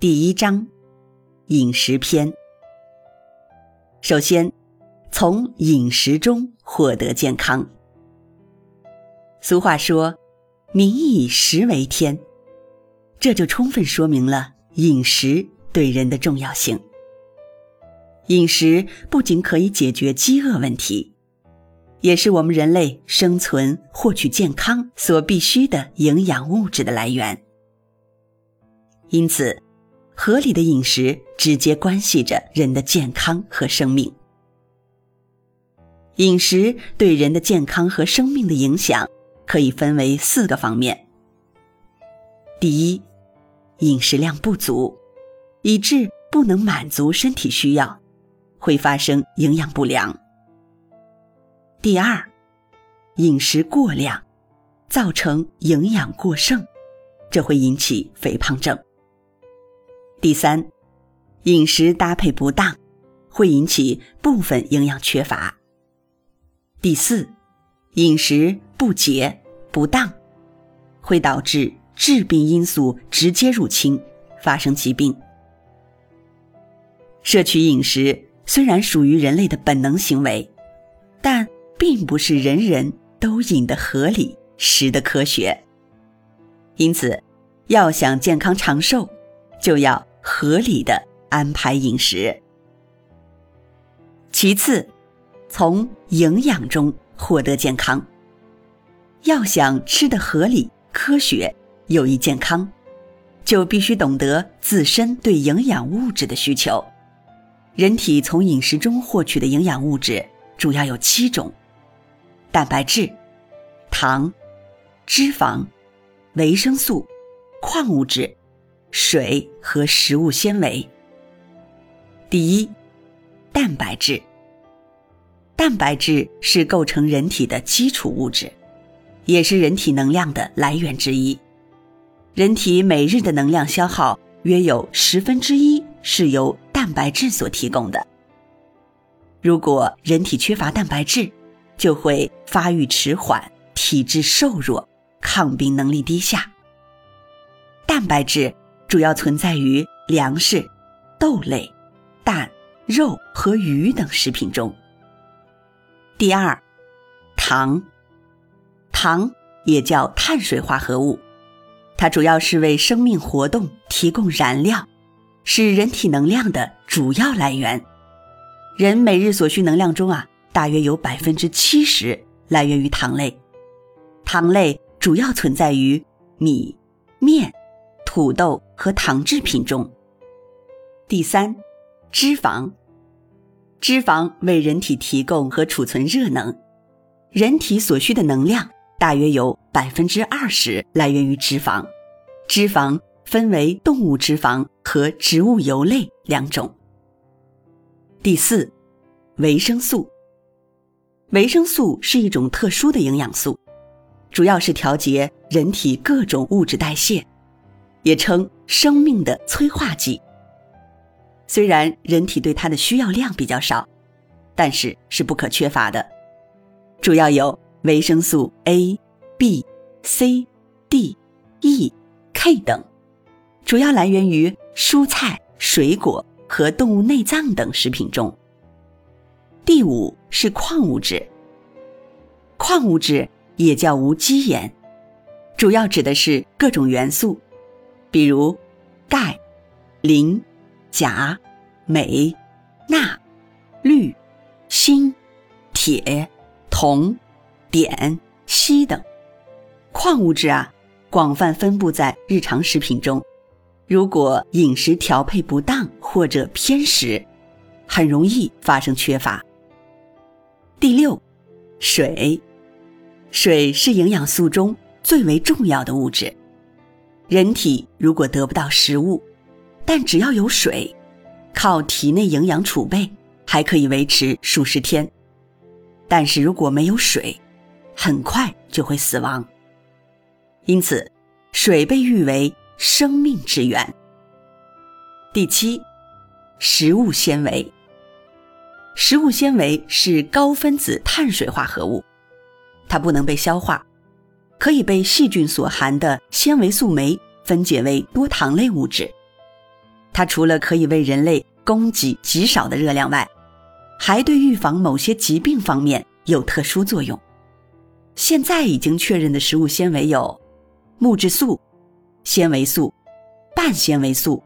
第一章，饮食篇。首先，从饮食中获得健康。俗话说：“民以食为天”，这就充分说明了饮食对人的重要性。饮食不仅可以解决饥饿问题，也是我们人类生存、获取健康所必需的营养物质的来源。因此，合理的饮食直接关系着人的健康和生命。饮食对人的健康和生命的影响可以分为四个方面。第一，饮食量不足，以致不能满足身体需要，会发生营养不良。第二，饮食过量，造成营养过剩，这会引起肥胖症。第三，饮食搭配不当，会引起部分营养缺乏。第四，饮食不节不当，会导致致病因素直接入侵，发生疾病。摄取饮食虽然属于人类的本能行为，但并不是人人都饮得合理、食得科学。因此，要想健康长寿，就要。合理的安排饮食。其次，从营养中获得健康。要想吃的合理、科学、有益健康，就必须懂得自身对营养物质的需求。人体从饮食中获取的营养物质主要有七种：蛋白质、糖、脂肪、维生素、矿物质。水和食物纤维。第一，蛋白质。蛋白质是构成人体的基础物质，也是人体能量的来源之一。人体每日的能量消耗约有十分之一是由蛋白质所提供的。如果人体缺乏蛋白质，就会发育迟缓、体质瘦弱、抗病能力低下。蛋白质。主要存在于粮食、豆类、蛋、肉和鱼等食品中。第二，糖，糖也叫碳水化合物，它主要是为生命活动提供燃料，是人体能量的主要来源。人每日所需能量中啊，大约有百分之七十来源于糖类。糖类主要存在于米、面。土豆和糖制品中。第三，脂肪。脂肪为人体提供和储存热能，人体所需的能量大约有百分之二十来源于脂肪。脂肪分为动物脂肪和植物油类两种。第四，维生素。维生素是一种特殊的营养素，主要是调节人体各种物质代谢。也称生命的催化剂。虽然人体对它的需要量比较少，但是是不可缺乏的。主要有维生素 A、B、C、D、E、K 等，主要来源于蔬菜、水果和动物内脏等食品中。第五是矿物质。矿物质也叫无机盐，主要指的是各种元素。比如，钙、磷、钾、镁、钠、氯、锌、铁、铜、碘、硒等矿物质啊，广泛分布在日常食品中。如果饮食调配不当或者偏食，很容易发生缺乏。第六，水，水是营养素中最为重要的物质。人体如果得不到食物，但只要有水，靠体内营养储备还可以维持数十天。但是如果没有水，很快就会死亡。因此，水被誉为生命之源。第七，食物纤维。食物纤维是高分子碳水化合物，它不能被消化。可以被细菌所含的纤维素酶分解为多糖类物质，它除了可以为人类供给极少的热量外，还对预防某些疾病方面有特殊作用。现在已经确认的食物纤维有木质素、纤维素、半纤维素、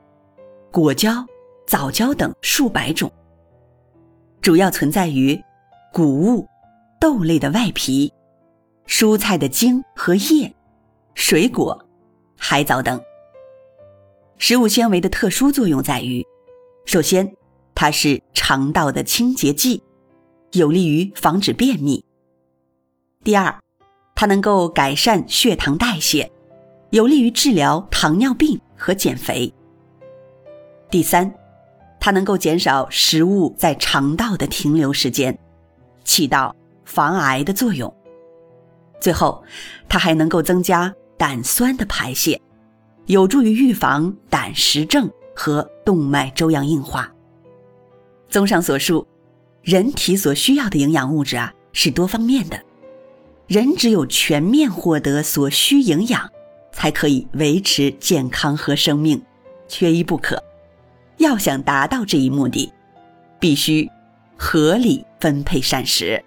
果胶、藻胶等数百种，主要存在于谷物、豆类的外皮、蔬菜的茎和叶、水果、海藻等。食物纤维的特殊作用在于，首先，它是肠道的清洁剂，有利于防止便秘。第二，它能够改善血糖代谢，有利于治疗糖尿病和减肥。第三，它能够减少食物在肠道的停留时间，起到防癌的作用。最后，它还能够增加胆酸的排泄。有助于预防胆石症和动脉粥样硬化。综上所述，人体所需要的营养物质啊是多方面的，人只有全面获得所需营养，才可以维持健康和生命，缺一不可。要想达到这一目的，必须合理分配膳食。